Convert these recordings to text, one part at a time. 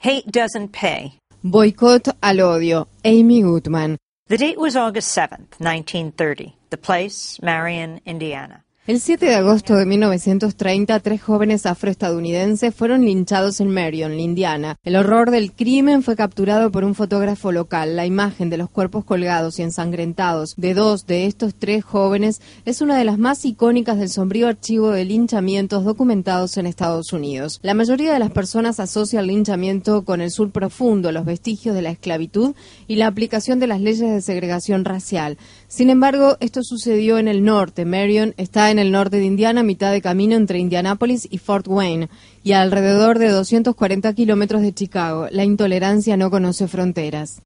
Hate doesn't pay. Boicot al odio. Amy Goodman. The date was August 7th, 1930. The place, Marion, Indiana. El 7 de agosto de 1930, tres jóvenes afroestadounidenses fueron linchados en Marion, Indiana. El horror del crimen fue capturado por un fotógrafo local. La imagen de los cuerpos colgados y ensangrentados de dos de estos tres jóvenes es una de las más icónicas del sombrío archivo de linchamientos documentados en Estados Unidos. La mayoría de las personas asocia el linchamiento con el sur profundo, los vestigios de la esclavitud y la aplicación de las leyes de segregación racial. Sin embargo, esto sucedió en el norte. Marion está en en el norte de Indiana, mitad de camino entre Indianápolis y Fort Wayne, y alrededor de 240 kilómetros de Chicago. La intolerancia no conoce fronteras.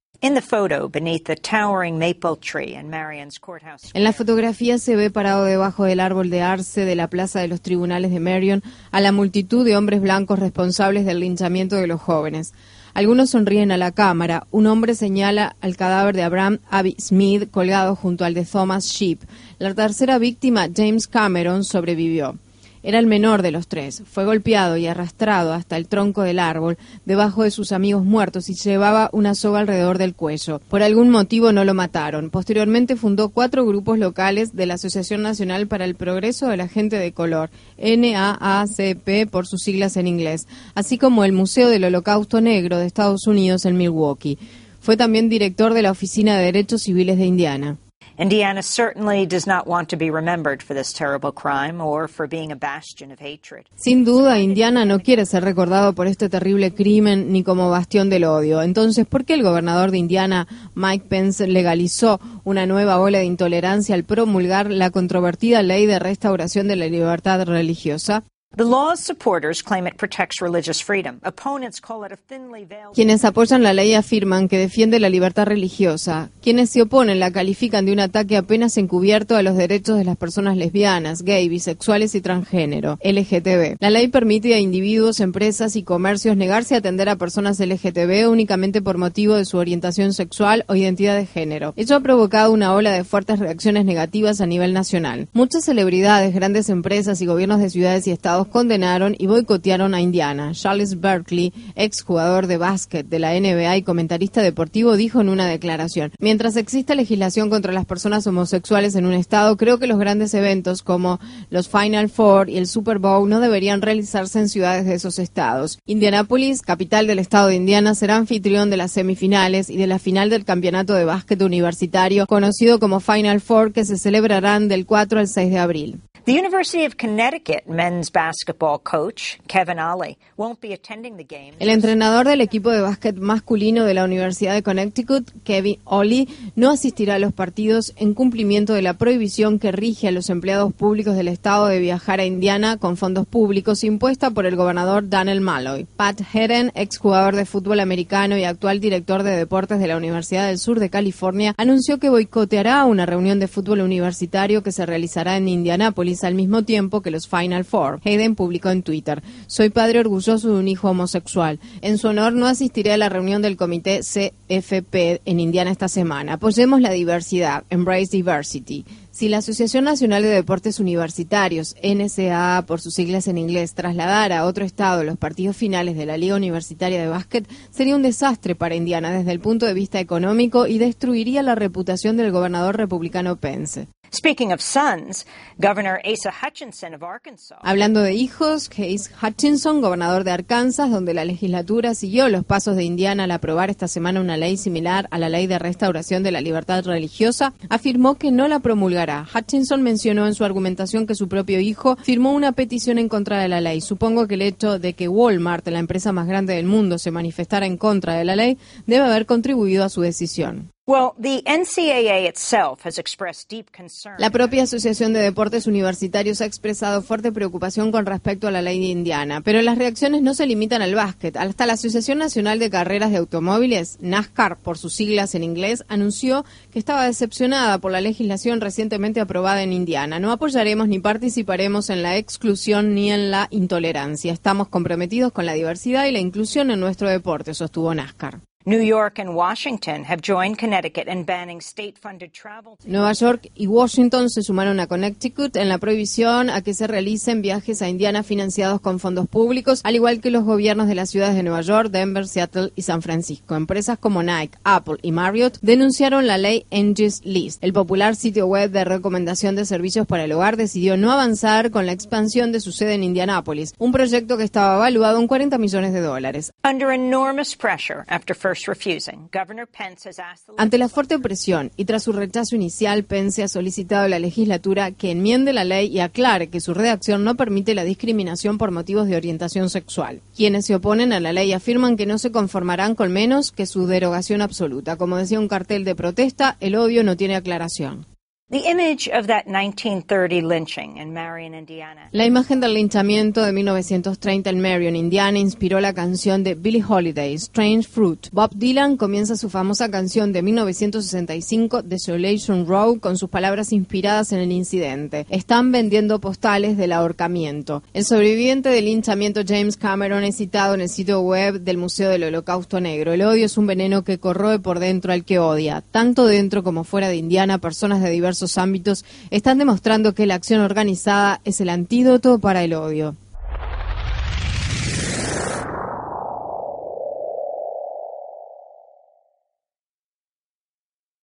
En la fotografía se ve parado debajo del árbol de arce de la plaza de los tribunales de Marion a la multitud de hombres blancos responsables del linchamiento de los jóvenes. Algunos sonríen a la cámara. Un hombre señala al cadáver de Abraham Abbey Smith colgado junto al de Thomas Sheep. La tercera víctima, James Cameron, sobrevivió. Era el menor de los tres. Fue golpeado y arrastrado hasta el tronco del árbol, debajo de sus amigos muertos, y llevaba una soga alrededor del cuello. Por algún motivo no lo mataron. Posteriormente fundó cuatro grupos locales de la Asociación Nacional para el Progreso de la Gente de Color, NAACP por sus siglas en inglés, así como el Museo del Holocausto Negro de Estados Unidos en Milwaukee. Fue también director de la Oficina de Derechos Civiles de Indiana. Indiana certainly does not want to be remembered for this terrible crime or for being a bastion of hatred. Sin duda, Indiana no quiere ser recordado por este terrible crimen ni como bastión del odio. Entonces, ¿por qué el gobernador de Indiana, Mike Pence, legalizó una nueva ola de intolerancia al promulgar la controvertida ley de restauración de la libertad religiosa? Quienes apoyan la ley afirman que defiende la libertad religiosa. Quienes se oponen la califican de un ataque apenas encubierto a los derechos de las personas lesbianas, gay, bisexuales y transgénero, LGTB. La ley permite a individuos, empresas y comercios negarse a atender a personas LGTB únicamente por motivo de su orientación sexual o identidad de género. Ello ha provocado una ola de fuertes reacciones negativas a nivel nacional. Muchas celebridades, grandes empresas y gobiernos de ciudades y estados condenaron y boicotearon a Indiana. Charles Berkeley, exjugador de básquet de la NBA y comentarista deportivo, dijo en una declaración, mientras exista legislación contra las personas homosexuales en un estado, creo que los grandes eventos como los Final Four y el Super Bowl no deberían realizarse en ciudades de esos estados. Indianápolis, capital del estado de Indiana, será anfitrión de las semifinales y de la final del campeonato de básquet universitario, conocido como Final Four, que se celebrarán del 4 al 6 de abril. The University of Connecticut men's basketball coach Kevin won't be attending the game. El entrenador del equipo de básquet masculino de la Universidad de Connecticut, Kevin Ollie, no asistirá a los partidos en cumplimiento de la prohibición que rige a los empleados públicos del estado de viajar a Indiana con fondos públicos impuesta por el gobernador Daniel Malloy. Pat Herren, exjugador de fútbol americano y actual director de deportes de la Universidad del Sur de California, anunció que boicoteará una reunión de fútbol universitario que se realizará en Indianápolis al mismo tiempo que los Final Four. Hayden publicó en Twitter, soy padre orgulloso de un hijo homosexual. En su honor no asistiré a la reunión del comité CFP en Indiana esta semana. Apoyemos la diversidad, embrace diversity. Si la Asociación Nacional de Deportes Universitarios, NSA por sus siglas en inglés, trasladara a otro estado los partidos finales de la Liga Universitaria de Básquet, sería un desastre para Indiana desde el punto de vista económico y destruiría la reputación del gobernador republicano Pence. Hablando de hijos, Asa Hutchinson, gobernador de Arkansas, donde la legislatura siguió los pasos de Indiana al aprobar esta semana una ley similar a la ley de restauración de la libertad religiosa, afirmó que no la promulgará. Hutchinson mencionó en su argumentación que su propio hijo firmó una petición en contra de la ley. Supongo que el hecho de que Walmart, la empresa más grande del mundo, se manifestara en contra de la ley debe haber contribuido a su decisión. La propia Asociación de Deportes Universitarios ha expresado fuerte preocupación con respecto a la ley de Indiana, pero las reacciones no se limitan al básquet. Hasta la Asociación Nacional de Carreras de Automóviles, NASCAR por sus siglas en inglés, anunció que estaba decepcionada por la legislación recientemente aprobada en Indiana. No apoyaremos ni participaremos en la exclusión ni en la intolerancia. Estamos comprometidos con la diversidad y la inclusión en nuestro deporte, sostuvo NASCAR. New York and Washington have joined Connecticut in banning state-funded travel. Nueva York y Washington se sumaron a Connecticut en la prohibición a que se realicen viajes a Indiana financiados con fondos públicos, al igual que los gobiernos de las ciudades de Nueva York, Denver, Seattle y San Francisco. Empresas como Nike, Apple y Marriott denunciaron la ley Angie's List. El popular sitio web de recomendación de servicios para el hogar decidió no avanzar con la expansión de su sede en Indianápolis, un proyecto que estaba evaluado en 40 millones de dólares. Under enormous pressure after first ante la fuerte presión y tras su rechazo inicial, Pence ha solicitado a la legislatura que enmiende la ley y aclare que su redacción no permite la discriminación por motivos de orientación sexual. Quienes se oponen a la ley afirman que no se conformarán con menos que su derogación absoluta. Como decía un cartel de protesta, el odio no tiene aclaración. La imagen del linchamiento de 1930 en Marion, Indiana, inspiró la canción de Billie Holiday, Strange Fruit. Bob Dylan comienza su famosa canción de 1965, Desolation Row, con sus palabras inspiradas en el incidente. Están vendiendo postales del ahorcamiento. El sobreviviente del linchamiento James Cameron es citado en el sitio web del Museo del Holocausto Negro. El odio es un veneno que corroe por dentro al que odia. Tanto dentro como fuera de Indiana, personas de diversos ámbitos están demostrando que la acción organizada es el antídoto para el odio.